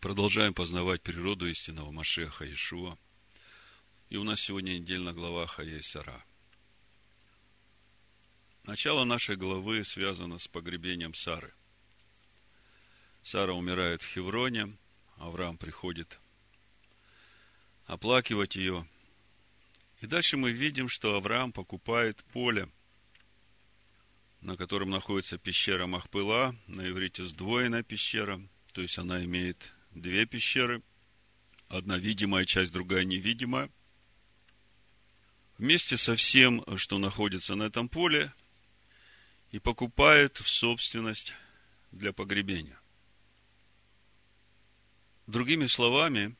продолжаем познавать природу истинного Машеха Ишуа. И у нас сегодня недельная глава Хае Сара. Начало нашей главы связано с погребением Сары. Сара умирает в Хевроне, Авраам приходит оплакивать ее. И дальше мы видим, что Авраам покупает поле, на котором находится пещера Махпыла, на иврите сдвоенная пещера, то есть она имеет две пещеры, одна видимая часть, другая невидимая. Вместе со всем, что находится на этом поле, и покупает в собственность для погребения. Другими словами,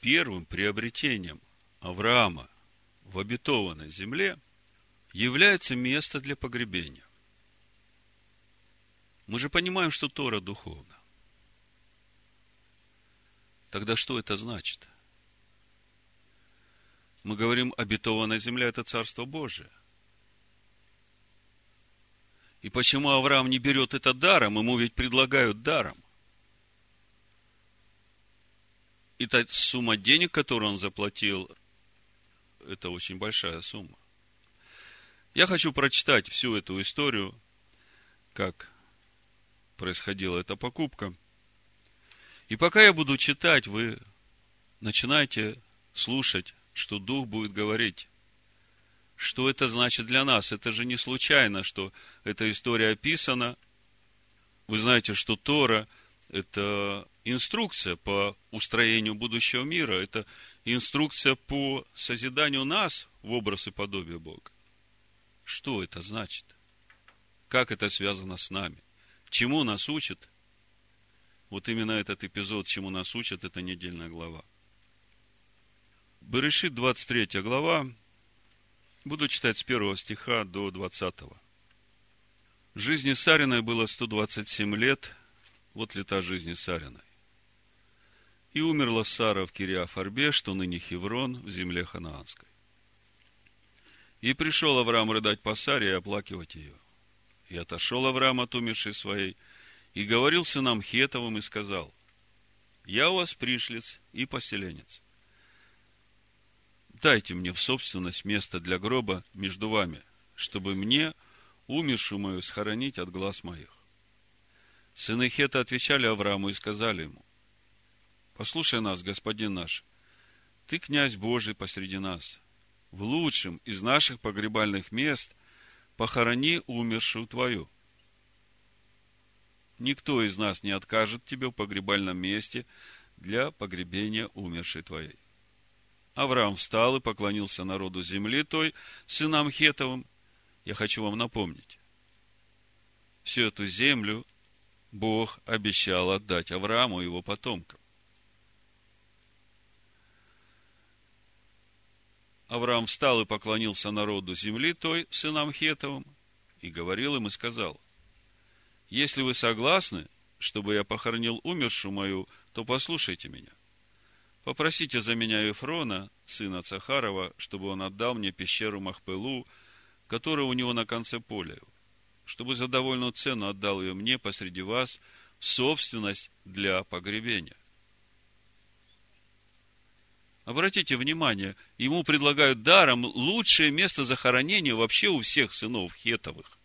первым приобретением Авраама в обетованной земле является место для погребения. Мы же понимаем, что Тора духовна. Тогда что это значит? Мы говорим, обетованная земля – это Царство Божие. И почему Авраам не берет это даром? Ему ведь предлагают даром. И та сумма денег, которую он заплатил, это очень большая сумма. Я хочу прочитать всю эту историю, как происходила эта покупка. И пока я буду читать, вы начинаете слушать, что Дух будет говорить. Что это значит для нас? Это же не случайно, что эта история описана. Вы знаете, что Тора – это инструкция по устроению будущего мира, это инструкция по созиданию нас в образ и подобие Бога. Что это значит? Как это связано с нами? Чему нас учит? Вот именно этот эпизод, чему нас учат, это недельная глава. Берешит, 23 глава, буду читать с первого стиха до 20. Жизни Сариной было 127 лет, вот лета жизни Сариной. И умерла Сара в Кириафарбе, что ныне Хеврон, в земле ханаанской. И пришел Авраам рыдать по Саре и оплакивать ее. И отошел Авраам от умершей своей, и говорил сынам Хетовым и сказал, «Я у вас пришлец и поселенец. Дайте мне в собственность место для гроба между вами, чтобы мне, умершую мою, схоронить от глаз моих». Сыны Хета отвечали Аврааму и сказали ему, Послушай нас, господин наш, ты князь Божий посреди нас. В лучшем из наших погребальных мест похорони умершую твою. Никто из нас не откажет тебе в погребальном месте для погребения умершей твоей. Авраам встал и поклонился народу земли той, сынам Хетовым. Я хочу вам напомнить. Всю эту землю Бог обещал отдать Аврааму и его потомкам. Авраам встал и поклонился народу земли той, сынам Хетовым, и говорил им и сказал, «Если вы согласны, чтобы я похоронил умершую мою, то послушайте меня. Попросите за меня Ефрона, сына Цахарова, чтобы он отдал мне пещеру Махпелу, которая у него на конце поля, чтобы за довольную цену отдал ее мне посреди вас в собственность для погребения. Обратите внимание, ему предлагают даром лучшее место захоронения вообще у всех сынов Хетовых.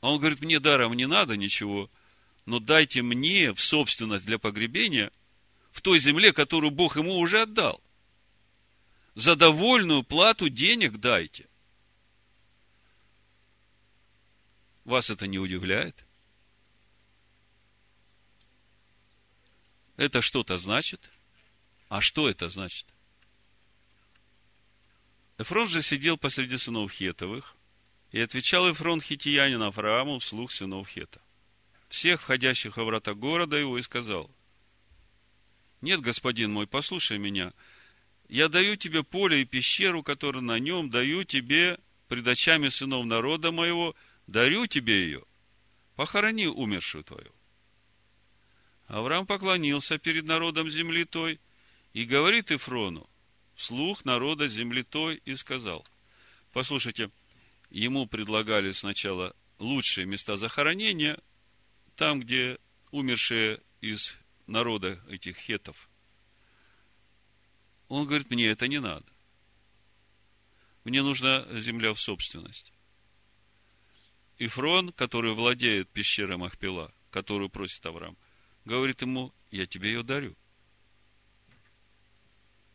А он говорит, мне даром не надо ничего, но дайте мне в собственность для погребения в той земле, которую Бог ему уже отдал. За довольную плату денег дайте. Вас это не удивляет? Это что-то значит – а что это значит? Эфрон же сидел посреди сынов Хетовых, и отвечал Эфрон хитиянин Аврааму вслух сынов Хета. Всех входящих во врата города его и сказал, «Нет, господин мой, послушай меня, я даю тебе поле и пещеру, которую на нем, даю тебе пред очами сынов народа моего, дарю тебе ее, похорони умершую твою». Авраам поклонился перед народом земли той и говорит Ифрону, вслух народа земли той, и сказал, послушайте, ему предлагали сначала лучшие места захоронения, там, где умершие из народа этих хетов. Он говорит, мне это не надо. Мне нужна земля в собственность. Ифрон, который владеет пещерой Махпила, которую просит Авраам, говорит ему, я тебе ее дарю.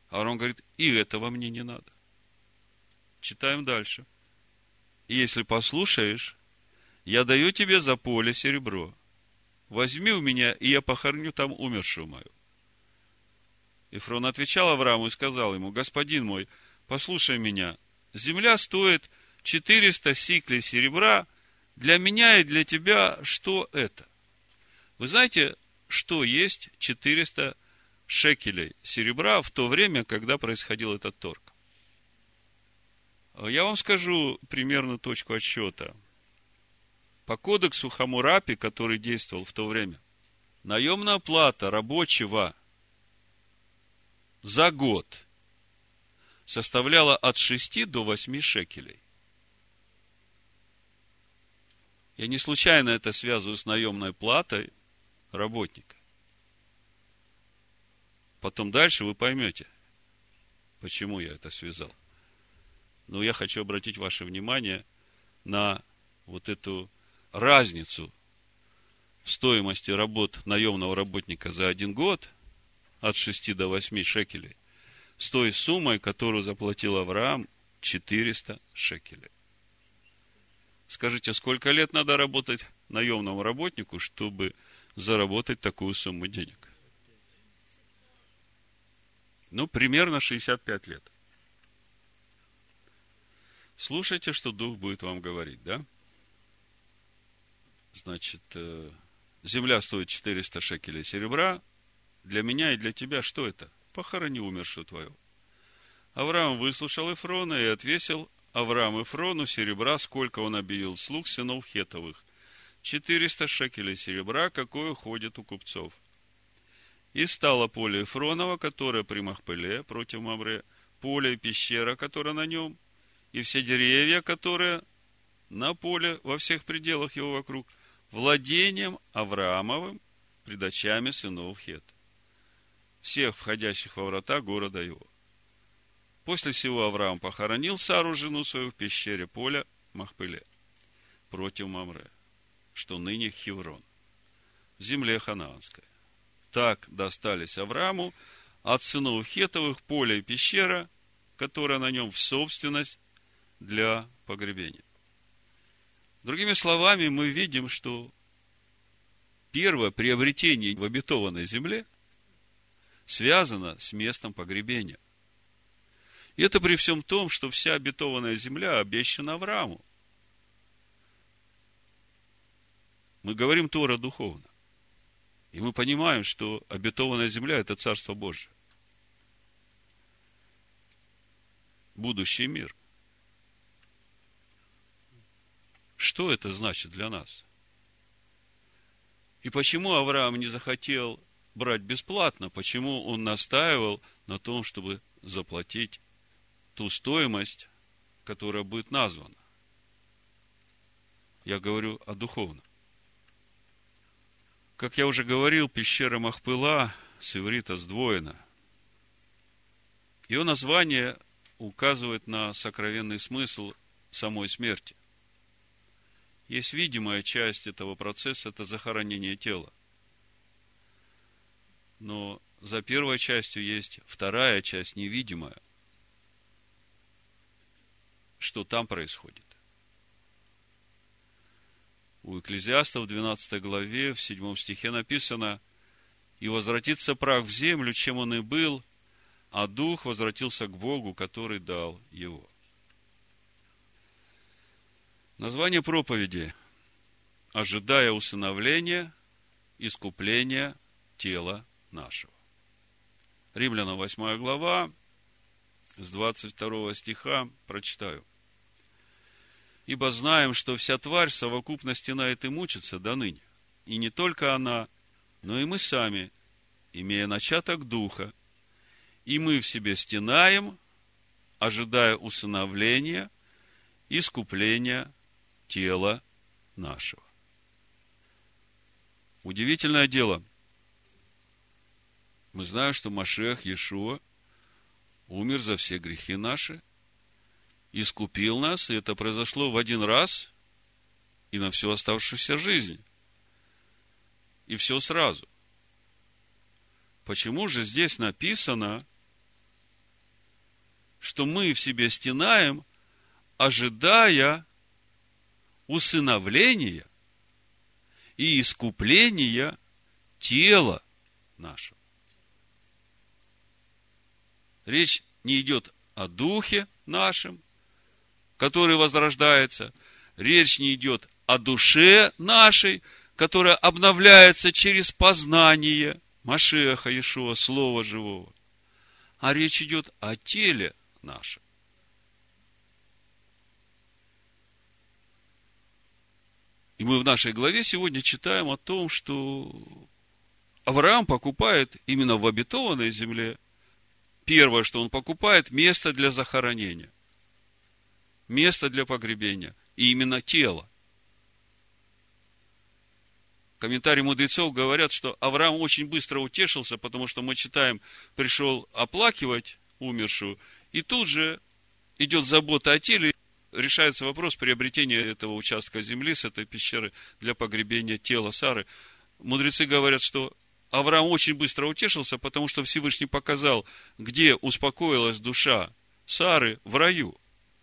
Авраам говорит, и этого мне не надо. Читаем дальше. Если послушаешь, я даю тебе за поле серебро. Возьми у меня, и я похороню там умершую мою. Ифрон отвечал Аврааму и сказал ему, господин мой, послушай меня, земля стоит 400 сиклей серебра, для меня и для тебя что это? Вы знаете, что есть 400 шекелей серебра в то время, когда происходил этот торг? Я вам скажу примерно точку отсчета. По кодексу Хамурапи, который действовал в то время, наемная плата рабочего за год составляла от 6 до 8 шекелей. Я не случайно это связываю с наемной платой работника. Потом дальше вы поймете, почему я это связал. Но я хочу обратить ваше внимание на вот эту разницу в стоимости работ наемного работника за один год от 6 до 8 шекелей с той суммой, которую заплатил Авраам, 400 шекелей. Скажите, сколько лет надо работать наемному работнику, чтобы заработать такую сумму денег? Ну, примерно 65 лет. Слушайте, что Дух будет вам говорить, да? Значит, э, земля стоит 400 шекелей серебра. Для меня и для тебя что это? Похорони умершую твою. Авраам выслушал Эфрона и отвесил Авраам Эфрону серебра, сколько он объявил слуг сынов Хетовых. Четыреста шекелей серебра, какое ходит у купцов. И стало поле Эфронова, которое при Махпеле против Мавре, поле и пещера, которая на нем, и все деревья, которые на поле во всех пределах его вокруг, владением Авраамовым пред очами сынов Хет, всех входящих во врата города его. После всего Авраам похоронил Сару, жену свою, в пещере поля Махпыле, против Мамре, что ныне Хеврон, в земле Ханаанской. Так достались Аврааму от сынов Хетовых поле и пещера, которая на нем в собственность для погребения. Другими словами, мы видим, что первое приобретение в обетованной земле связано с местом погребения. И это при всем том, что вся обетованная земля обещана Аврааму. Мы говорим Тора духовно. И мы понимаем, что обетованная земля – это Царство Божие. Будущий мир. Что это значит для нас? И почему Авраам не захотел брать бесплатно? Почему он настаивал на том, чтобы заплатить ту стоимость, которая будет названа. Я говорю о духовном. Как я уже говорил, пещера Махпыла с иврита сдвоена. Ее название указывает на сокровенный смысл самой смерти. Есть видимая часть этого процесса – это захоронение тела. Но за первой частью есть вторая часть, невидимая – что там происходит. У Экклезиаста в 12 главе, в 7 стихе написано, «И возвратится прах в землю, чем он и был, а дух возвратился к Богу, который дал его». Название проповеди «Ожидая усыновления, искупления тела нашего». Римлянам 8 глава, с 22 стиха прочитаю. Ибо знаем, что вся тварь в совокупности на это мучится до ныне. И не только она, но и мы сами, имея начаток духа, и мы в себе стенаем, ожидая усыновления, искупления тела нашего. Удивительное дело. Мы знаем, что Машех Иешуа умер за все грехи наши, искупил нас, и это произошло в один раз и на всю оставшуюся жизнь. И все сразу. Почему же здесь написано, что мы в себе стенаем, ожидая усыновления и искупления тела нашего. Речь не идет о духе нашем, который возрождается. Речь не идет о душе нашей, которая обновляется через познание Машеха Иешуа, Слова Живого. А речь идет о теле нашем. И мы в нашей главе сегодня читаем о том, что Авраам покупает именно в обетованной земле. Первое, что он покупает, место для захоронения. Место для погребения. И именно тело. Комментарии мудрецов говорят, что Авраам очень быстро утешился, потому что мы читаем, пришел оплакивать умершую, и тут же идет забота о теле, решается вопрос приобретения этого участка земли с этой пещеры для погребения тела Сары. Мудрецы говорят, что Авраам очень быстро утешился, потому что Всевышний показал, где успокоилась душа Сары в раю.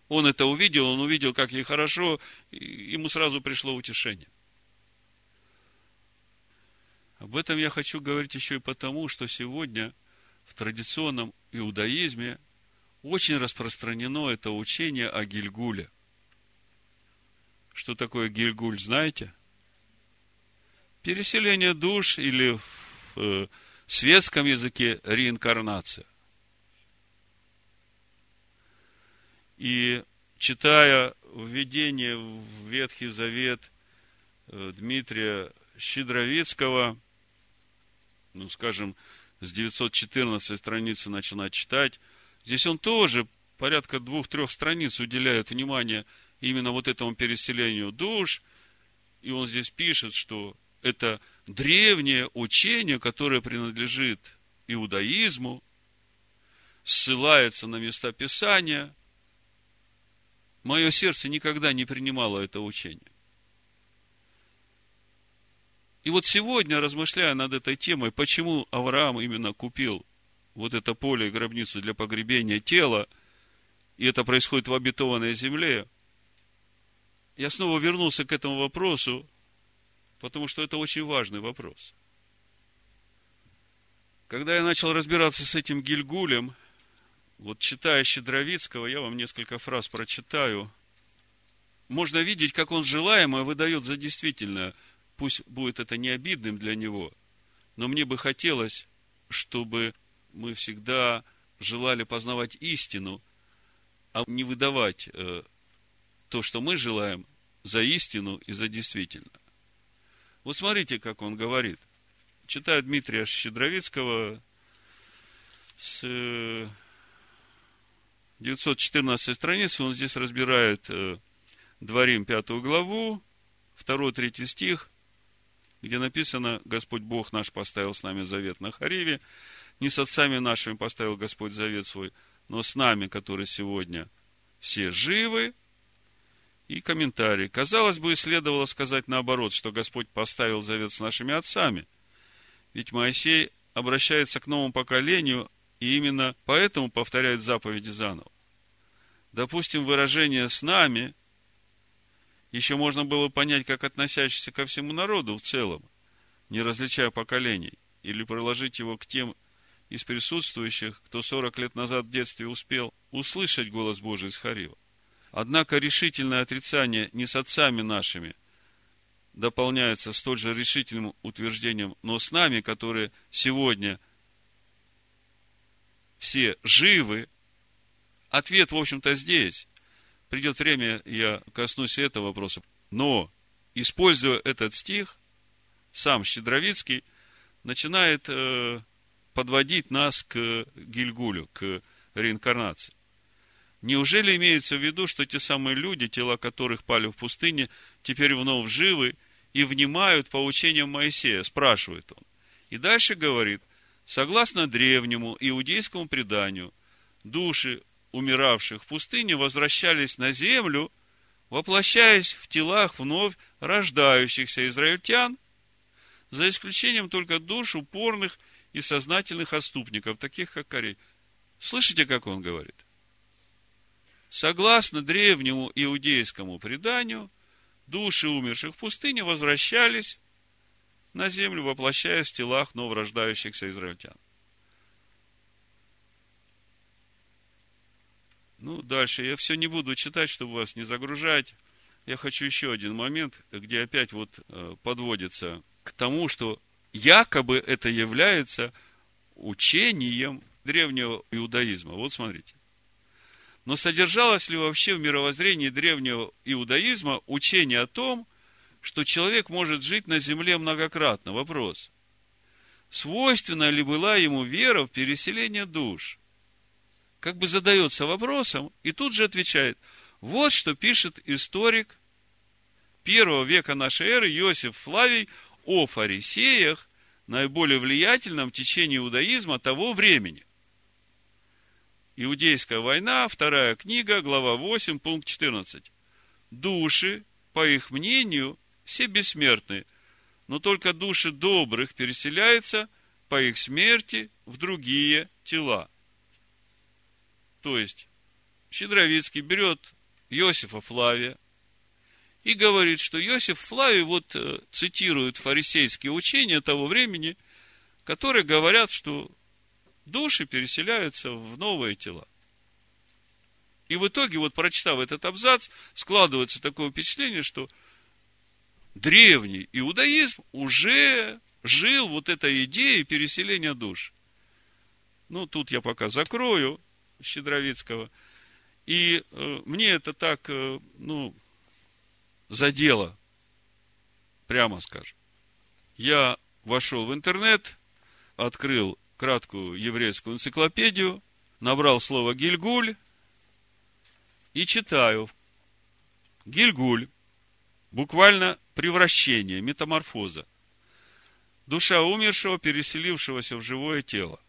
Он это увидел, он увидел, как ей хорошо, и ему сразу пришло утешение. Об этом я хочу говорить еще и потому, что сегодня в традиционном иудаизме очень распространено это учение о Гильгуле. Что такое Гильгуль, знаете? Переселение душ или в э, светском языке реинкарнация. И читая введение в Ветхий Завет э, Дмитрия Щедровицкого – ну, скажем, с 914 страницы начинать читать, здесь он тоже порядка двух-трех страниц уделяет внимание именно вот этому переселению душ, и он здесь пишет, что это древнее учение, которое принадлежит иудаизму, ссылается на места Писания. Мое сердце никогда не принимало это учение. И вот сегодня, размышляя над этой темой, почему Авраам именно купил вот это поле и гробницу для погребения тела, и это происходит в обетованной земле, я снова вернулся к этому вопросу, потому что это очень важный вопрос. Когда я начал разбираться с этим Гильгулем, вот читая Щедровицкого, я вам несколько фраз прочитаю, можно видеть, как он желаемое выдает за действительное – пусть будет это не обидным для него, но мне бы хотелось, чтобы мы всегда желали познавать истину, а не выдавать э, то, что мы желаем, за истину и за действительно. Вот смотрите, как он говорит. Читаю Дмитрия Щедровицкого с 914 э, страницы, он здесь разбирает э, Дворим пятую главу, второй, третий стих, где написано, Господь Бог наш поставил с нами завет на Хариве, не с отцами нашими поставил Господь завет свой, но с нами, которые сегодня все живы. И комментарий. Казалось бы, следовало сказать наоборот, что Господь поставил завет с нашими отцами. Ведь Моисей обращается к новому поколению, и именно поэтому повторяет заповеди заново. Допустим, выражение «с нами» еще можно было понять, как относящийся ко всему народу в целом, не различая поколений, или приложить его к тем из присутствующих, кто 40 лет назад в детстве успел услышать голос Божий из Харива. Однако решительное отрицание не с отцами нашими дополняется столь же решительным утверждением, но с нами, которые сегодня все живы, ответ, в общем-то, здесь придет время, я коснусь этого вопроса. Но, используя этот стих, сам Щедровицкий начинает э, подводить нас к Гильгулю, к реинкарнации. Неужели имеется в виду, что те самые люди, тела которых пали в пустыне, теперь вновь живы, и внимают поучениям Моисея, спрашивает он. И дальше говорит, согласно древнему иудейскому преданию, души умиравших в пустыне возвращались на землю, воплощаясь в телах вновь рождающихся израильтян, за исключением только душ упорных и сознательных отступников, таких как Корей. Слышите, как он говорит? Согласно древнему иудейскому преданию, души умерших в пустыне возвращались на землю, воплощаясь в телах новорождающихся израильтян. Ну, дальше я все не буду читать, чтобы вас не загружать. Я хочу еще один момент, где опять вот э, подводится к тому, что якобы это является учением древнего иудаизма. Вот смотрите. Но содержалось ли вообще в мировоззрении древнего иудаизма учение о том, что человек может жить на земле многократно? Вопрос. Свойственна ли была ему вера в переселение душ? Как бы задается вопросом, и тут же отвечает. Вот что пишет историк первого века нашей эры Иосиф Флавий о фарисеях, наиболее влиятельном течении иудаизма того времени. Иудейская война, вторая книга, глава 8, пункт 14. Души, по их мнению, все бессмертны, но только души добрых переселяются по их смерти в другие тела. То есть, Щедровицкий берет Иосифа Флавия, и говорит, что Иосиф Флавий вот э, цитирует фарисейские учения того времени, которые говорят, что души переселяются в новые тела. И в итоге, вот прочитав этот абзац, складывается такое впечатление, что древний иудаизм уже жил вот этой идеей переселения душ. Ну, тут я пока закрою Щедровицкого. И э, мне это так, э, ну, задело, прямо скажем. Я вошел в интернет, открыл краткую еврейскую энциклопедию, набрал слово Гильгуль и читаю. Гильгуль, буквально превращение, метаморфоза. Душа умершего, переселившегося в живое тело.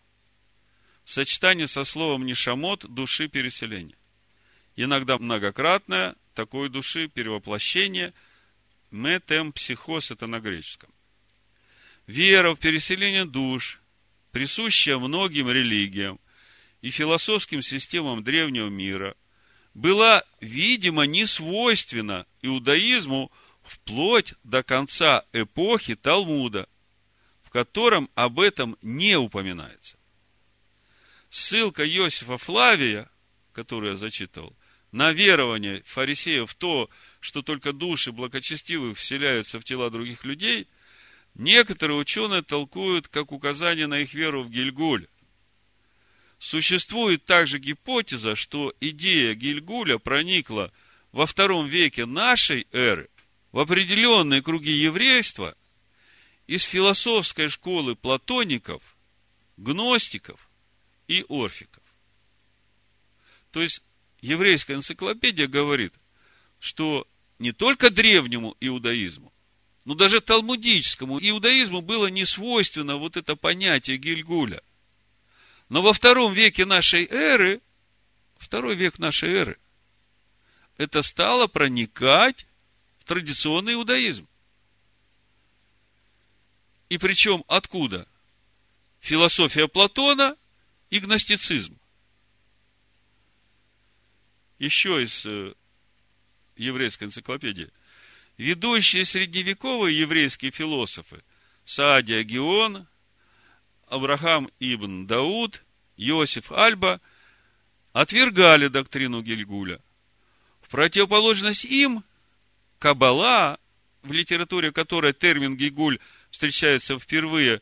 Сочетание со словом нишамот души переселения. Иногда многократное, такой души перевоплощение, метемпсихоз, это на греческом. Вера в переселение душ, присущая многим религиям и философским системам древнего мира, была, видимо, не свойственна иудаизму вплоть до конца эпохи Талмуда, в котором об этом не упоминается. Ссылка Иосифа Флавия, которую я зачитывал, на верование фарисеев то, что только души благочестивых вселяются в тела других людей, некоторые ученые толкуют как указание на их веру в Гильгуль. Существует также гипотеза, что идея Гильгуля проникла во втором веке нашей эры в определенные круги еврейства из философской школы платоников, гностиков и орфиков. То есть, еврейская энциклопедия говорит, что не только древнему иудаизму, но даже талмудическому иудаизму было не свойственно вот это понятие Гильгуля. Но во втором веке нашей эры, второй век нашей эры, это стало проникать в традиционный иудаизм. И причем откуда? Философия Платона и гностицизм еще из э, еврейской энциклопедии. Ведущие средневековые еврейские философы Саадия Геон, Абрахам Ибн Дауд, Иосиф Альба отвергали доктрину Гильгуля. В противоположность им, Кабала, в литературе которой термин Гигуль встречается впервые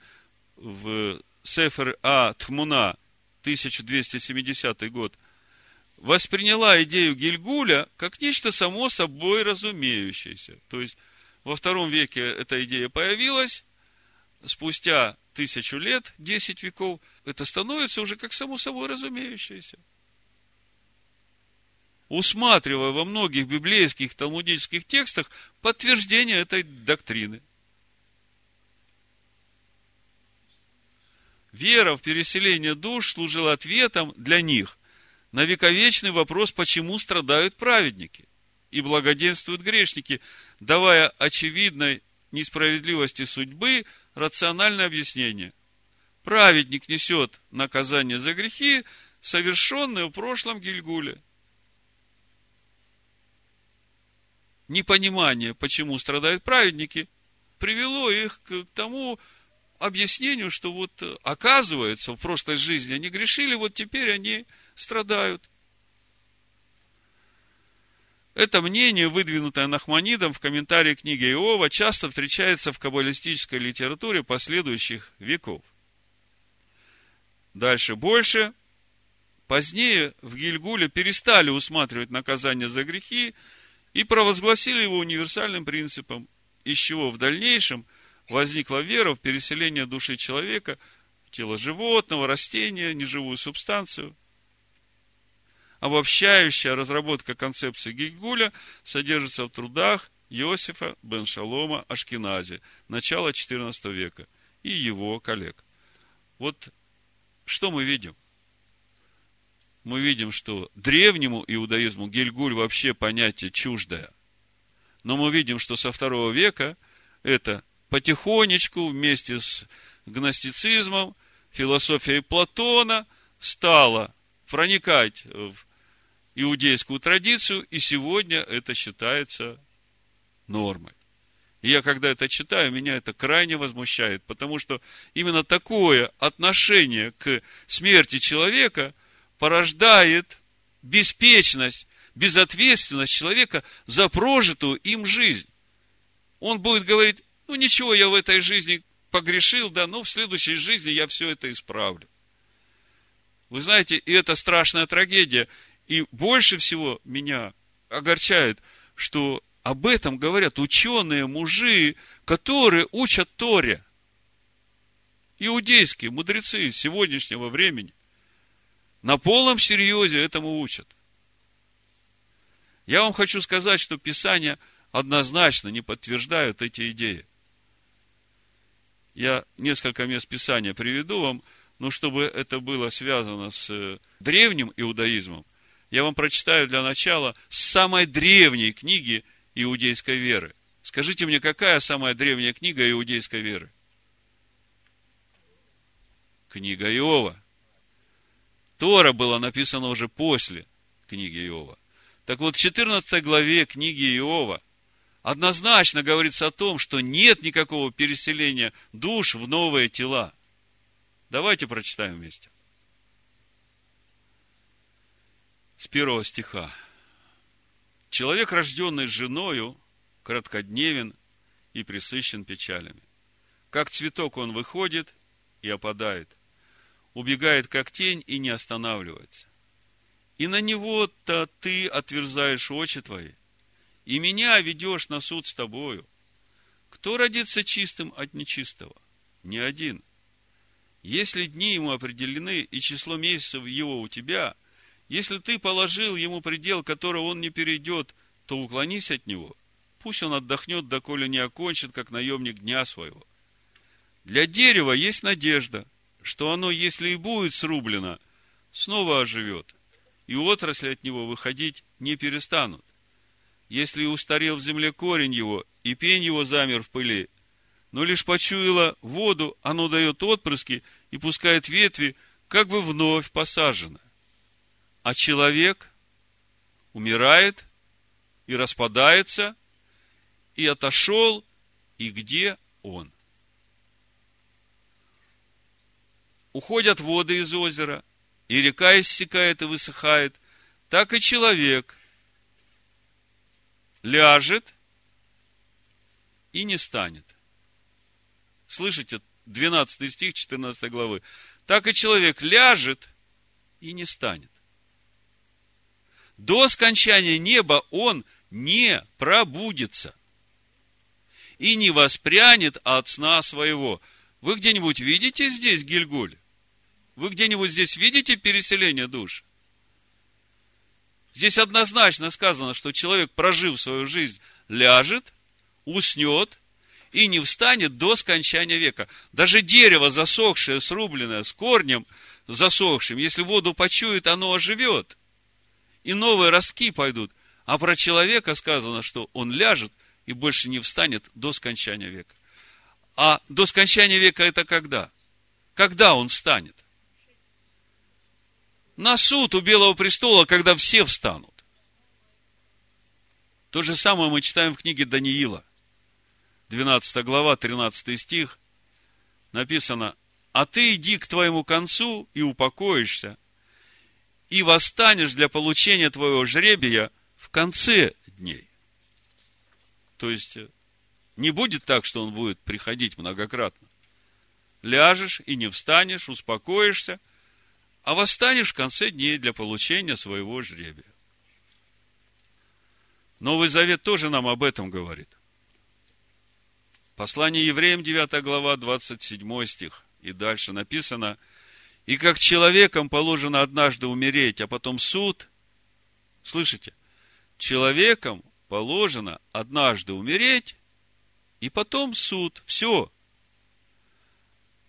в Сефер А. Тмуна, 1270 год – восприняла идею Гильгуля как нечто само собой разумеющееся. То есть, во втором веке эта идея появилась, спустя тысячу лет, десять веков, это становится уже как само собой разумеющееся. усматривая во многих библейских талмудических текстах подтверждение этой доктрины. Вера в переселение душ служила ответом для них на вековечный вопрос, почему страдают праведники и благоденствуют грешники, давая очевидной несправедливости судьбы рациональное объяснение. Праведник несет наказание за грехи, совершенные в прошлом Гильгуле. Непонимание, почему страдают праведники, привело их к тому объяснению, что вот оказывается в прошлой жизни они грешили, вот теперь они страдают. Это мнение, выдвинутое Нахманидом в комментарии книги Иова, часто встречается в каббалистической литературе последующих веков. Дальше больше. Позднее в Гильгуле перестали усматривать наказание за грехи и провозгласили его универсальным принципом, из чего в дальнейшем возникла вера в переселение души человека в тело животного, растения, неживую субстанцию – Обобщающая разработка концепции Гигуля содержится в трудах Иосифа бен Шалома Ашкенази, начала XIV века, и его коллег. Вот что мы видим? Мы видим, что древнему иудаизму Гильгуль вообще понятие чуждое. Но мы видим, что со второго века это потихонечку вместе с гностицизмом, философией Платона стало проникать в иудейскую традицию, и сегодня это считается нормой. И я, когда это читаю, меня это крайне возмущает, потому что именно такое отношение к смерти человека порождает беспечность, безответственность человека за прожитую им жизнь. Он будет говорить, ну ничего, я в этой жизни погрешил, да, но в следующей жизни я все это исправлю. Вы знаете, и это страшная трагедия. И больше всего меня огорчает, что об этом говорят ученые мужи, которые учат Торе. Иудейские мудрецы сегодняшнего времени. На полном серьезе этому учат. Я вам хочу сказать, что Писания однозначно не подтверждают эти идеи. Я несколько мест Писания приведу вам, но чтобы это было связано с древним иудаизмом, я вам прочитаю для начала самой древней книги иудейской веры. Скажите мне, какая самая древняя книга иудейской веры? Книга Иова. Тора была написана уже после книги Иова. Так вот, в 14 главе книги Иова однозначно говорится о том, что нет никакого переселения душ в новые тела. Давайте прочитаем вместе. С первого стиха. Человек, рожденный женою, краткодневен и присыщен печалями. Как цветок он выходит и опадает, убегает как тень и не останавливается. И на него-то ты отверзаешь очи твои, и меня ведешь на суд с тобою. Кто родится чистым от нечистого? Ни один. Если дни ему определены, и число месяцев его у тебя – если ты положил ему предел, которого он не перейдет, то уклонись от него. Пусть он отдохнет, доколе не окончит, как наемник дня своего. Для дерева есть надежда, что оно, если и будет срублено, снова оживет, и отрасли от него выходить не перестанут. Если устарел в земле корень его, и пень его замер в пыли, но лишь почуяло воду, оно дает отпрыски и пускает ветви, как бы вновь посажено а человек умирает и распадается, и отошел, и где он? Уходят воды из озера, и река иссякает и высыхает, так и человек ляжет и не станет. Слышите, 12 стих 14 главы. Так и человек ляжет и не станет до скончания неба он не пробудится и не воспрянет от сна своего. Вы где-нибудь видите здесь Гильгуль? Вы где-нибудь здесь видите переселение душ? Здесь однозначно сказано, что человек, прожив свою жизнь, ляжет, уснет и не встанет до скончания века. Даже дерево засохшее, срубленное, с корнем засохшим, если воду почует, оно оживет. И новые ростки пойдут. А про человека сказано, что он ляжет и больше не встанет до скончания века. А до скончания века это когда? Когда он встанет? На суд у Белого престола, когда все встанут. То же самое мы читаем в книге Даниила. 12 глава, 13 стих. Написано, а ты иди к твоему концу и упокоишься, и восстанешь для получения твоего жребия в конце дней. То есть, не будет так, что он будет приходить многократно. Ляжешь и не встанешь, успокоишься, а восстанешь в конце дней для получения своего жребия. Новый Завет тоже нам об этом говорит. Послание евреям, 9 глава, 27 стих. И дальше написано, и как человеком положено однажды умереть, а потом суд. Слышите? Человеком положено однажды умереть, и потом суд. Все.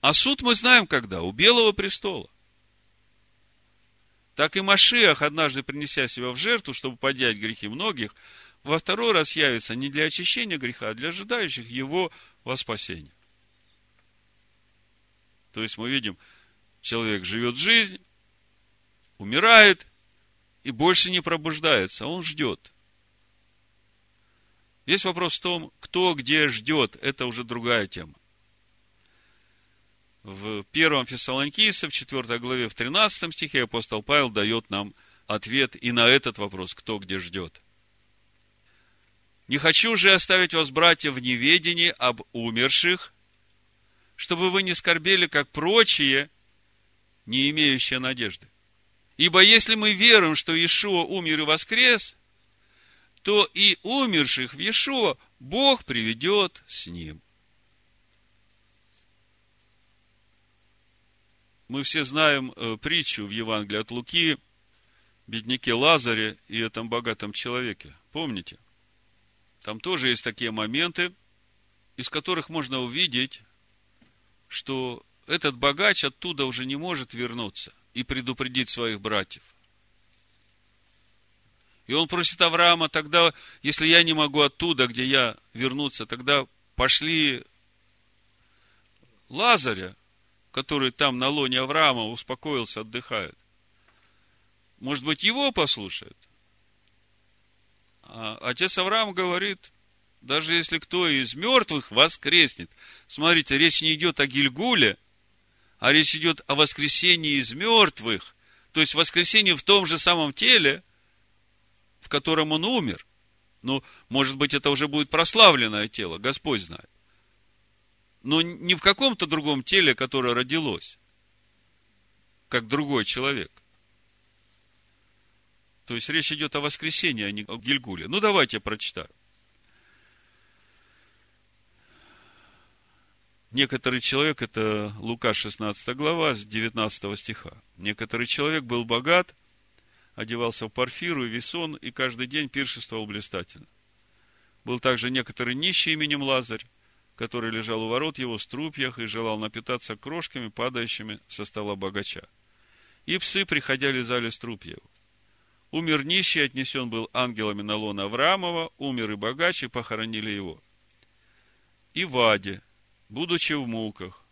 А суд мы знаем когда? У Белого престола. Так и Машиах, однажды принеся себя в жертву, чтобы поднять грехи многих, во второй раз явится не для очищения греха, а для ожидающих его во спасение. То есть мы видим, человек живет жизнь, умирает и больше не пробуждается, он ждет. Есть вопрос в том, кто где ждет, это уже другая тема. В первом Фессалоникийцев, 4 главе, в 13 стихе апостол Павел дает нам ответ и на этот вопрос, кто где ждет. Не хочу же оставить вас, братья, в неведении об умерших, чтобы вы не скорбели, как прочие, не имеющие надежды. Ибо если мы веруем, что Иешуа умер и воскрес, то и умерших в Иешуа Бог приведет с ним. Мы все знаем э, притчу в Евангелии от Луки, бедняке Лазаре и этом богатом человеке. Помните? Там тоже есть такие моменты, из которых можно увидеть, что этот богач оттуда уже не может вернуться и предупредить своих братьев. И он просит Авраама, тогда, если я не могу оттуда, где я вернуться, тогда пошли Лазаря, который там на лоне Авраама успокоился, отдыхает. Может быть, его послушает? А отец Авраам говорит, даже если кто из мертвых воскреснет. Смотрите, речь не идет о Гильгуле, а речь идет о воскресении из мертвых. То есть воскресении в том же самом теле, в котором он умер. Ну, может быть, это уже будет прославленное тело, Господь знает. Но не в каком-то другом теле, которое родилось, как другой человек. То есть речь идет о воскресении, а не о Гильгуле. Ну, давайте я прочитаю. Некоторый человек, это Лука 16 глава, с 19 стиха. Некоторый человек был богат, одевался в парфиру и весон, и каждый день пиршествовал блистательно. Был также некоторый нищий именем Лазарь, который лежал у ворот его в струпьях и желал напитаться крошками, падающими со стола богача. И псы, приходя, лизали струпья его. Умер нищий, отнесен был ангелами на лон Авраамова, умер и богач, и похоронили его. И Ваде, будучи в муках,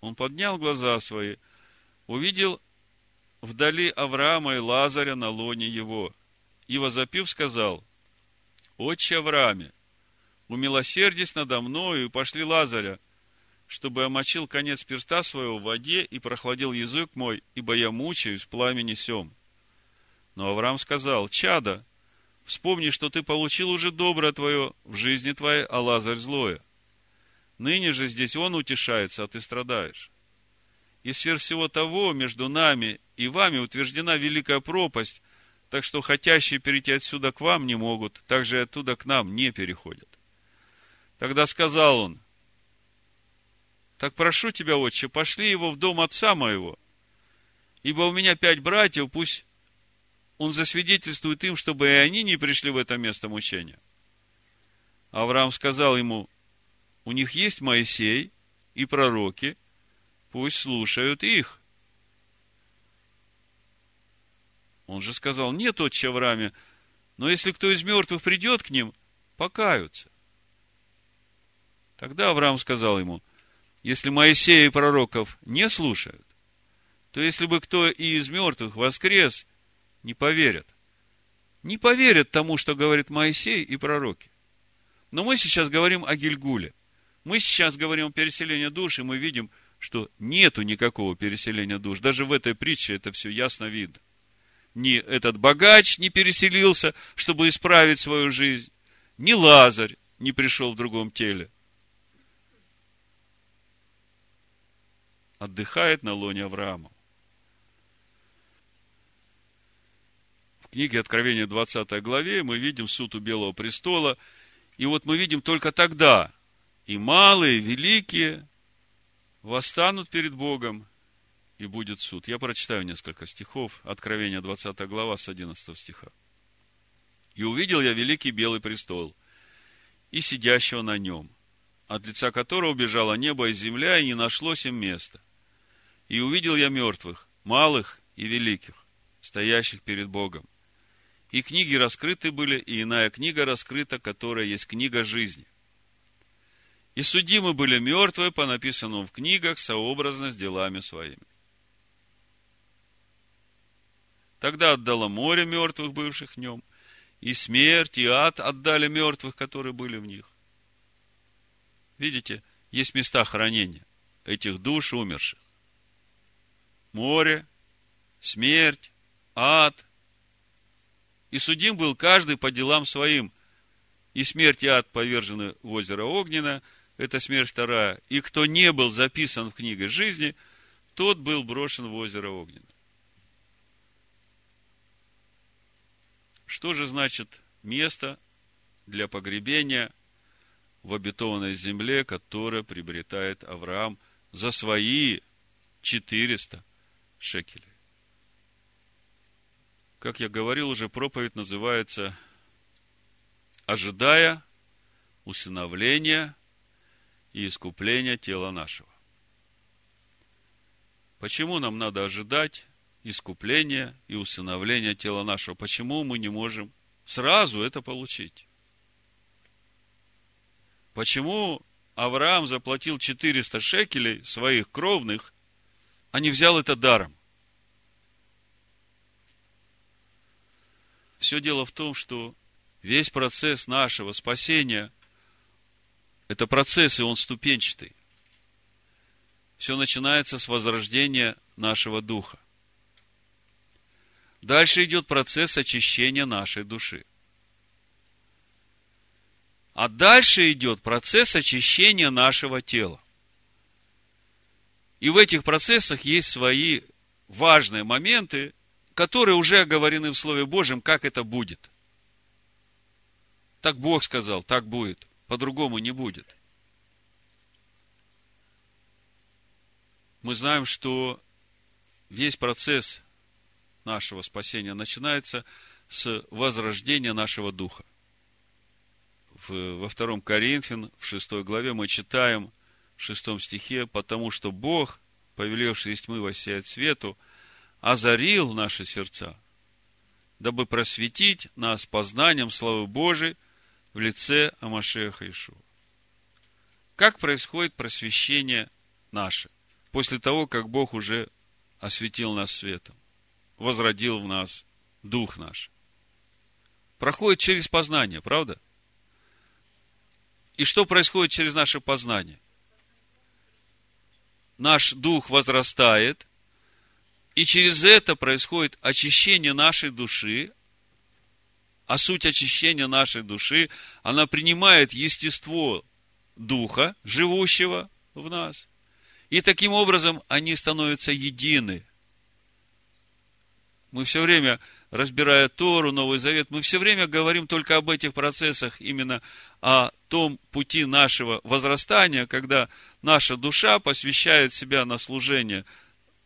он поднял глаза свои, увидел вдали Авраама и Лазаря на лоне его, и, возопив, сказал, «Отче Аврааме, умилосердись надо мною, и пошли Лазаря, чтобы омочил конец перста своего в воде и прохладил язык мой, ибо я мучаюсь в пламени сем». Но Авраам сказал, «Чада, вспомни, что ты получил уже доброе твое в жизни твоей, а Лазарь злое. Ныне же здесь он утешается, а ты страдаешь. И сверх всего того, между нами и вами утверждена великая пропасть, так что хотящие перейти отсюда к вам не могут, так же и оттуда к нам не переходят. Тогда сказал он, так прошу тебя, отче, пошли его в дом отца моего, ибо у меня пять братьев, пусть он засвидетельствует им, чтобы и они не пришли в это место мучения. Авраам сказал ему, у них есть Моисей и пророки, пусть слушают их. Он же сказал, нет, отче Аврааме, но если кто из мертвых придет к ним, покаются. Тогда Авраам сказал ему, если Моисея и пророков не слушают, то если бы кто и из мертвых воскрес, не поверят. Не поверят тому, что говорит Моисей и пророки. Но мы сейчас говорим о Гильгуле. Мы сейчас говорим о переселении душ, и мы видим, что нету никакого переселения душ. Даже в этой притче это все ясно видно. Ни этот богач не переселился, чтобы исправить свою жизнь, ни Лазарь не пришел в другом теле. Отдыхает на лоне Авраама. В книге Откровения 20 главе мы видим суд у Белого престола. И вот мы видим только тогда и малые, и великие восстанут перед Богом, и будет суд. Я прочитаю несколько стихов. Откровение 20 глава с 11 стиха. И увидел я великий белый престол, и сидящего на нем, от лица которого убежало небо и земля, и не нашлось им места. И увидел я мертвых, малых и великих, стоящих перед Богом. И книги раскрыты были, и иная книга раскрыта, которая есть книга жизни. И судимы были мертвые по написанному в книгах сообразно с делами своими. Тогда отдало море мертвых, бывших в нем, и смерть, и ад отдали мертвых, которые были в них. Видите, есть места хранения этих душ умерших. Море, смерть, ад. И судим был каждый по делам своим. И смерть и ад повержены в озеро Огненно, это смерть вторая. И кто не был записан в книге жизни, тот был брошен в озеро Огненно. Что же значит место для погребения в обетованной земле, которое приобретает Авраам за свои 400 шекелей? Как я говорил уже, проповедь называется «Ожидая усыновления и искупления тела нашего». Почему нам надо ожидать искупления и усыновления тела нашего. Почему мы не можем сразу это получить? Почему Авраам заплатил 400 шекелей своих кровных, а не взял это даром? Все дело в том, что весь процесс нашего спасения – это процесс, и он ступенчатый. Все начинается с возрождения нашего духа. Дальше идет процесс очищения нашей души. А дальше идет процесс очищения нашего тела. И в этих процессах есть свои важные моменты, которые уже оговорены в Слове Божьем, как это будет. Так Бог сказал, так будет. По-другому не будет. Мы знаем, что весь процесс нашего спасения начинается с возрождения нашего духа. В, во втором Коринфян, в шестой главе мы читаем в шестом стихе, потому что Бог, повелевший из тьмы воссиять свету, озарил наши сердца, дабы просветить нас познанием славы Божией в лице Амашеха Ишуа. Как происходит просвещение наше после того, как Бог уже осветил нас светом? возродил в нас дух наш. Проходит через познание, правда? И что происходит через наше познание? Наш дух возрастает, и через это происходит очищение нашей души, а суть очищения нашей души, она принимает естество духа, живущего в нас. И таким образом они становятся едины – мы все время, разбирая Тору, Новый Завет, мы все время говорим только об этих процессах, именно о том пути нашего возрастания, когда наша душа посвящает себя на служение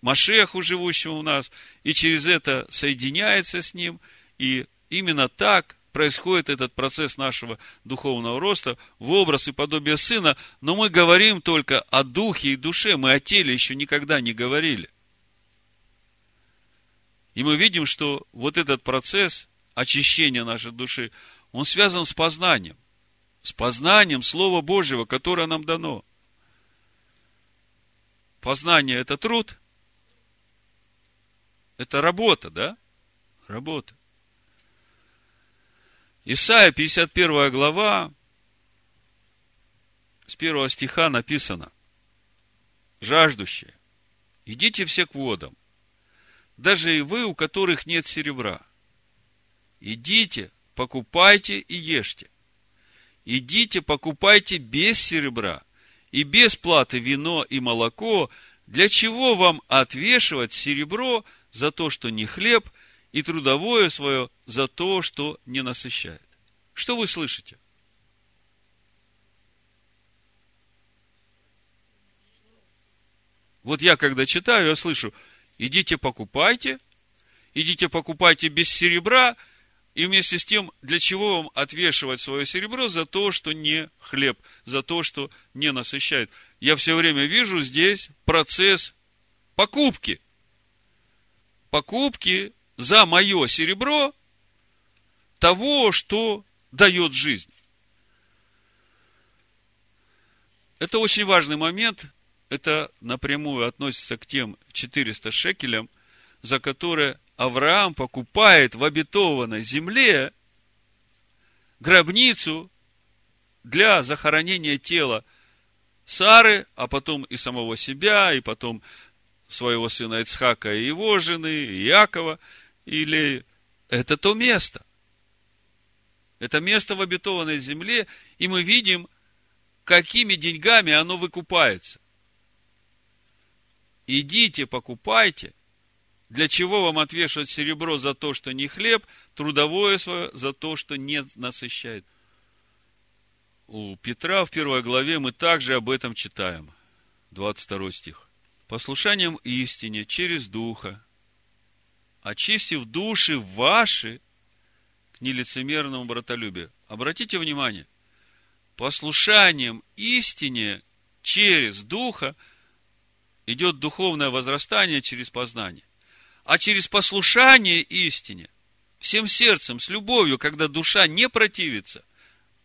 Машеху, живущему в нас, и через это соединяется с ним, и именно так происходит этот процесс нашего духовного роста в образ и подобие Сына, но мы говорим только о духе и душе, мы о теле еще никогда не говорили. И мы видим, что вот этот процесс очищения нашей души, он связан с познанием, с познанием Слова Божьего, которое нам дано. Познание – это труд, это работа, да? Работа. Исайя, 51 глава, с первого стиха написано, жаждущие, идите все к водам, даже и вы, у которых нет серебра. Идите, покупайте и ешьте. Идите, покупайте без серебра и без платы вино и молоко. Для чего вам отвешивать серебро за то, что не хлеб, и трудовое свое за то, что не насыщает. Что вы слышите? Вот я, когда читаю, я слышу, идите покупайте, идите покупайте без серебра, и вместе с тем, для чего вам отвешивать свое серебро за то, что не хлеб, за то, что не насыщает. Я все время вижу здесь процесс покупки. Покупки за мое серебро того, что дает жизнь. Это очень важный момент. Это напрямую относится к тем 400 шекелям, за которые Авраам покупает в обетованной земле гробницу для захоронения тела Сары, а потом и самого себя, и потом своего сына Ицхака и его жены, и Якова, или это то место. Это место в обетованной земле, и мы видим, какими деньгами оно выкупается. Идите, покупайте. Для чего вам отвешивать серебро за то, что не хлеб, трудовое свое за то, что не насыщает? У Петра в первой главе мы также об этом читаем. 22 стих послушанием истине через Духа, очистив души ваши к нелицемерному братолюбию. Обратите внимание, послушанием истине через Духа идет духовное возрастание через познание. А через послушание истине, всем сердцем, с любовью, когда душа не противится,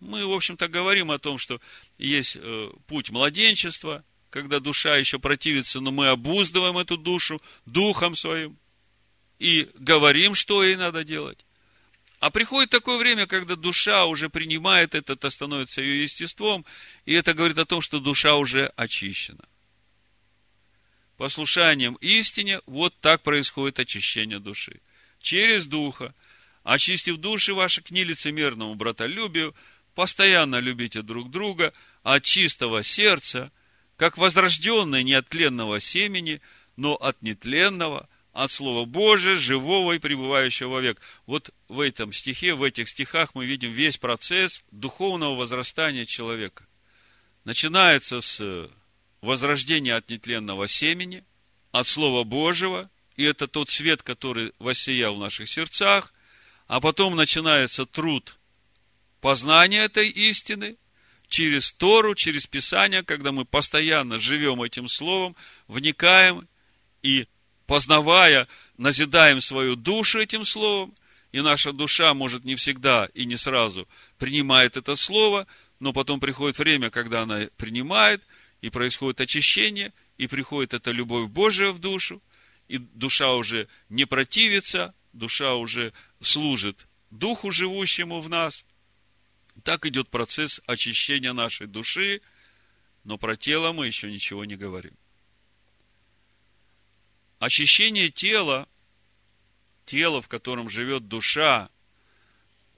мы, в общем-то, говорим о том, что есть э, путь младенчества, когда душа еще противится, но мы обуздываем эту душу духом своим и говорим, что ей надо делать. А приходит такое время, когда душа уже принимает это, это становится ее естеством, и это говорит о том, что душа уже очищена. Послушанием истине, вот так происходит очищение души. Через Духа, очистив души ваши к нелицемерному братолюбию, постоянно любите друг друга, от чистого сердца – как возрожденные не от тленного семени, но от нетленного, от Слова Божия, живого и пребывающего вовек. Вот в этом стихе, в этих стихах мы видим весь процесс духовного возрастания человека. Начинается с возрождения от нетленного семени, от Слова Божьего, и это тот свет, который воссиял в наших сердцах, а потом начинается труд познания этой истины, через Тору, через Писание, когда мы постоянно живем этим Словом, вникаем и, познавая, назидаем свою душу этим Словом, и наша душа, может, не всегда и не сразу принимает это Слово, но потом приходит время, когда она принимает, и происходит очищение, и приходит эта любовь Божия в душу, и душа уже не противится, душа уже служит Духу, живущему в нас – так идет процесс очищения нашей души, но про тело мы еще ничего не говорим. Очищение тела, тело, в котором живет душа,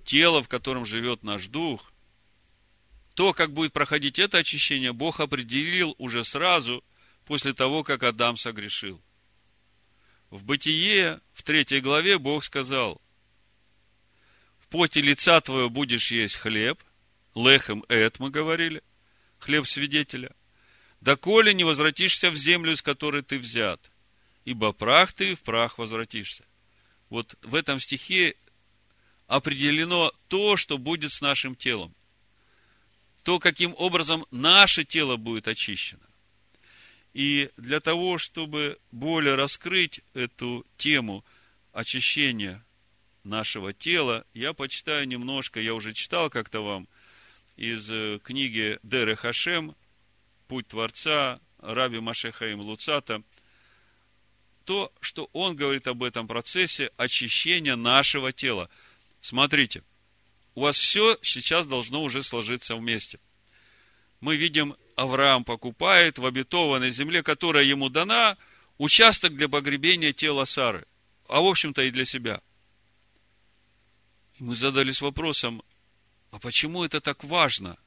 тело, в котором живет наш дух, то, как будет проходить это очищение, Бог определил уже сразу после того, как Адам согрешил. В Бытие, в третьей главе, Бог сказал, поте лица твоего будешь есть хлеб, лехем эт, мы говорили, хлеб свидетеля, доколе не возвратишься в землю, из которой ты взят, ибо прах ты в прах возвратишься. Вот в этом стихе определено то, что будет с нашим телом. То, каким образом наше тело будет очищено. И для того, чтобы более раскрыть эту тему очищения нашего тела, я почитаю немножко, я уже читал как-то вам, из э, книги Деры Хашем «Путь Творца» Раби Машехаим Луцата, то, что он говорит об этом процессе очищения нашего тела. Смотрите, у вас все сейчас должно уже сложиться вместе. Мы видим, Авраам покупает в обетованной земле, которая ему дана, участок для погребения тела Сары, а в общем-то и для себя. И мы задались вопросом, а почему это так важно?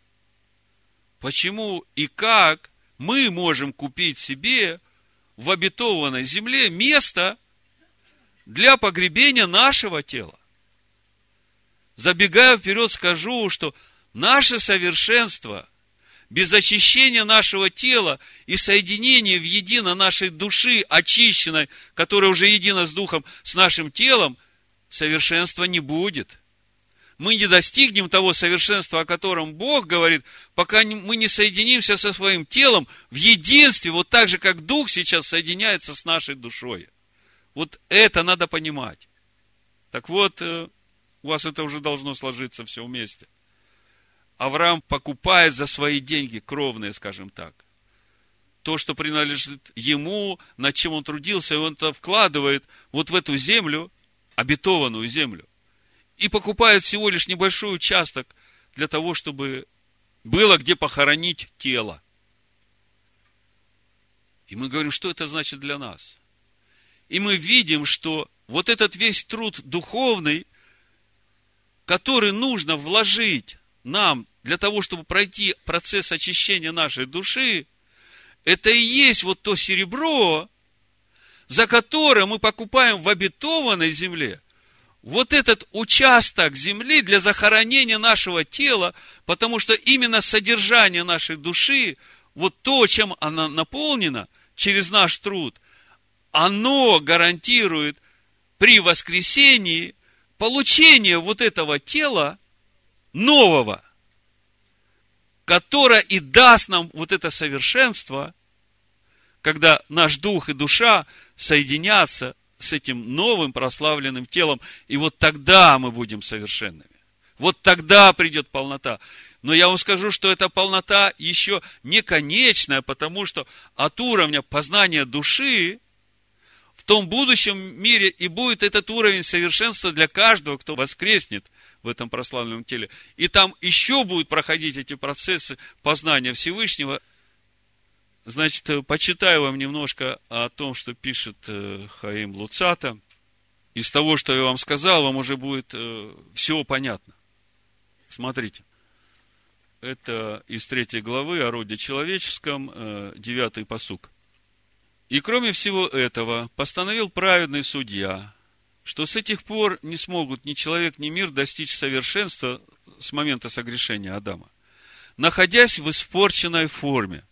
Почему и как мы можем купить себе в обетованной земле место для погребения нашего тела. Забегая вперед, скажу, что наше совершенство без очищения нашего тела и соединения в едино нашей души, очищенной, которая уже едина с духом, с нашим телом, совершенства не будет мы не достигнем того совершенства, о котором Бог говорит, пока мы не соединимся со своим телом в единстве, вот так же, как Дух сейчас соединяется с нашей душой. Вот это надо понимать. Так вот, э, у вас это уже должно сложиться все вместе. Авраам покупает за свои деньги, кровные, скажем так, то, что принадлежит ему, над чем он трудился, и он это вкладывает вот в эту землю, обетованную землю и покупает всего лишь небольшой участок для того, чтобы было где похоронить тело. И мы говорим, что это значит для нас. И мы видим, что вот этот весь труд духовный, который нужно вложить нам для того, чтобы пройти процесс очищения нашей души, это и есть вот то серебро, за которое мы покупаем в обетованной земле – вот этот участок земли для захоронения нашего тела, потому что именно содержание нашей души, вот то, чем она наполнена через наш труд, оно гарантирует при воскресении получение вот этого тела нового, которое и даст нам вот это совершенство, когда наш дух и душа соединятся с этим новым прославленным телом, и вот тогда мы будем совершенными. Вот тогда придет полнота. Но я вам скажу, что эта полнота еще не конечная, потому что от уровня познания души в том будущем мире и будет этот уровень совершенства для каждого, кто воскреснет в этом прославленном теле. И там еще будут проходить эти процессы познания Всевышнего Значит, э, почитаю вам немножко о том, что пишет э, Хаим Луцата. Из того, что я вам сказал, вам уже будет э, всего понятно. Смотрите. Это из третьей главы о роде человеческом, девятый посук. И кроме всего этого, постановил праведный судья, что с этих пор не смогут ни человек, ни мир достичь совершенства с момента согрешения Адама, находясь в испорченной форме,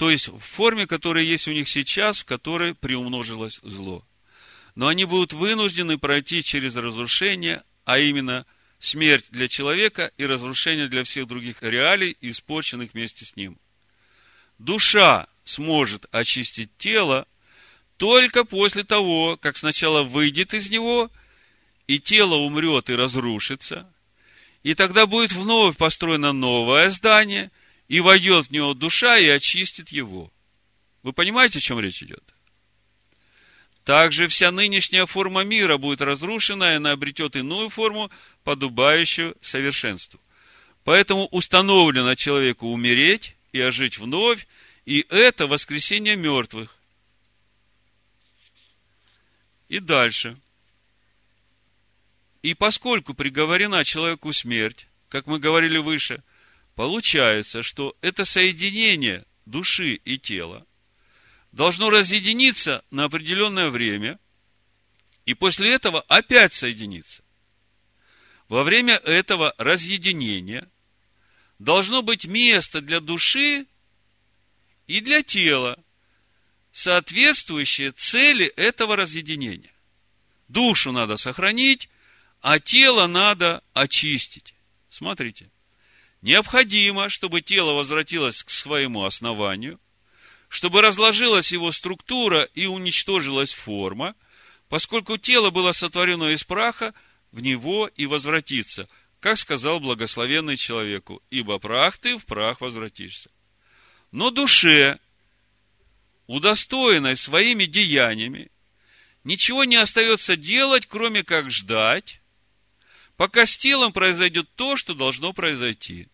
то есть в форме, которая есть у них сейчас, в которой приумножилось зло. Но они будут вынуждены пройти через разрушение, а именно смерть для человека и разрушение для всех других реалий, испорченных вместе с ним. Душа сможет очистить тело только после того, как сначала выйдет из него, и тело умрет и разрушится, и тогда будет вновь построено новое здание – и войдет в него душа и очистит его. Вы понимаете, о чем речь идет? Также вся нынешняя форма мира будет разрушена, и она обретет иную форму, подобающую совершенству. Поэтому установлено человеку умереть и ожить вновь, и это воскресение мертвых. И дальше. И поскольку приговорена человеку смерть, как мы говорили выше, Получается, что это соединение души и тела должно разъединиться на определенное время, и после этого опять соединиться. Во время этого разъединения должно быть место для души и для тела, соответствующие цели этого разъединения. Душу надо сохранить, а тело надо очистить. Смотрите. Необходимо, чтобы тело возвратилось к своему основанию, чтобы разложилась его структура и уничтожилась форма, поскольку тело было сотворено из праха, в него и возвратится, как сказал благословенный человеку, ибо прах ты, в прах возвратишься. Но душе, удостоенной своими деяниями, ничего не остается делать, кроме как ждать, пока с телом произойдет то, что должно произойти.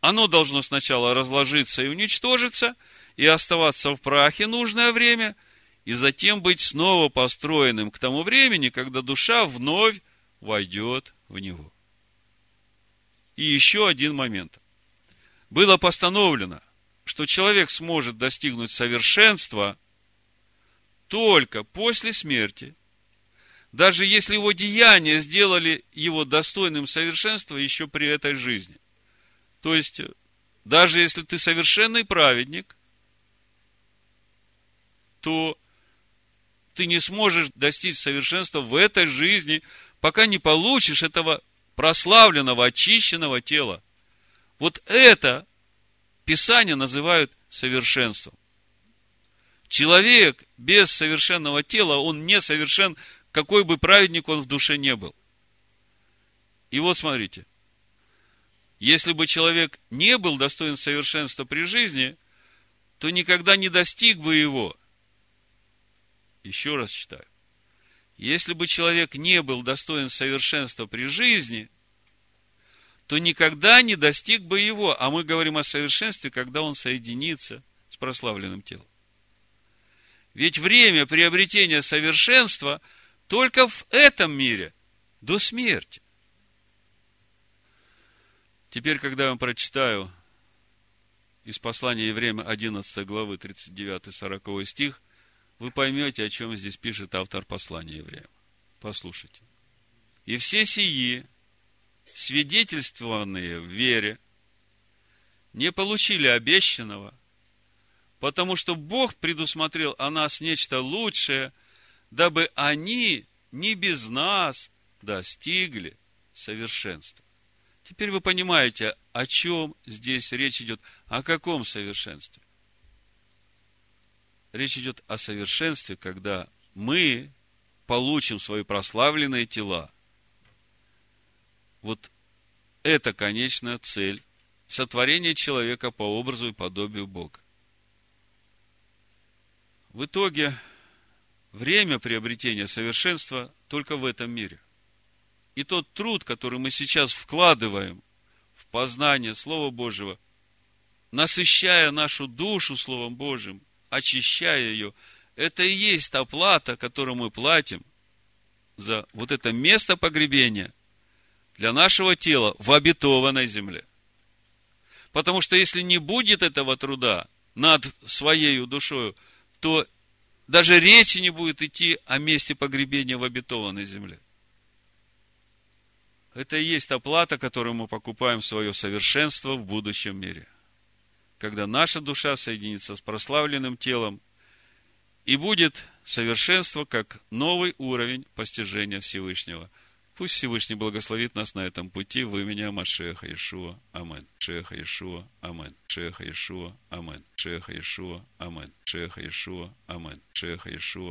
Оно должно сначала разложиться и уничтожиться, и оставаться в прахе нужное время, и затем быть снова построенным к тому времени, когда душа вновь войдет в него. И еще один момент. Было постановлено, что человек сможет достигнуть совершенства только после смерти, даже если его деяния сделали его достойным совершенства еще при этой жизни. То есть, даже если ты совершенный праведник, то ты не сможешь достичь совершенства в этой жизни, пока не получишь этого прославленного, очищенного тела. Вот это Писание называют совершенством. Человек без совершенного тела, он не совершен, какой бы праведник он в душе не был. И вот смотрите, если бы человек не был достоин совершенства при жизни, то никогда не достиг бы его. Еще раз читаю. Если бы человек не был достоин совершенства при жизни, то никогда не достиг бы его. А мы говорим о совершенстве, когда он соединится с прославленным телом. Ведь время приобретения совершенства только в этом мире, до смерти. Теперь, когда я вам прочитаю из послания Евреям 11 главы 39-40 стих, вы поймете, о чем здесь пишет автор послания Евреям. Послушайте. И все сии, свидетельствованные в вере, не получили обещанного, потому что Бог предусмотрел о нас нечто лучшее, дабы они не без нас достигли совершенства. Теперь вы понимаете, о чем здесь речь идет, о каком совершенстве. Речь идет о совершенстве, когда мы получим свои прославленные тела. Вот это конечная цель сотворения человека по образу и подобию Бога. В итоге время приобретения совершенства только в этом мире. И тот труд, который мы сейчас вкладываем в познание Слова Божьего, насыщая нашу душу Словом Божьим – очищая ее, это и есть та плата, которую мы платим за вот это место погребения для нашего тела в обетованной земле. Потому что если не будет этого труда над своей душою, то даже речи не будет идти о месте погребения в обетованной земле. Это и есть та плата, которую мы покупаем свое совершенство в будущем мире когда наша душа соединится с прославленным телом и будет совершенство как новый уровень постижения Всевышнего. Пусть Всевышний благословит нас на этом пути в имени Машеха Иешуа. Амин. Шеха Иешуа. Амин. Шеха Иешуа. Амин. Шеха Иешуа. Амин. Шеха Иешуа. Амин. Шеха Иешуа.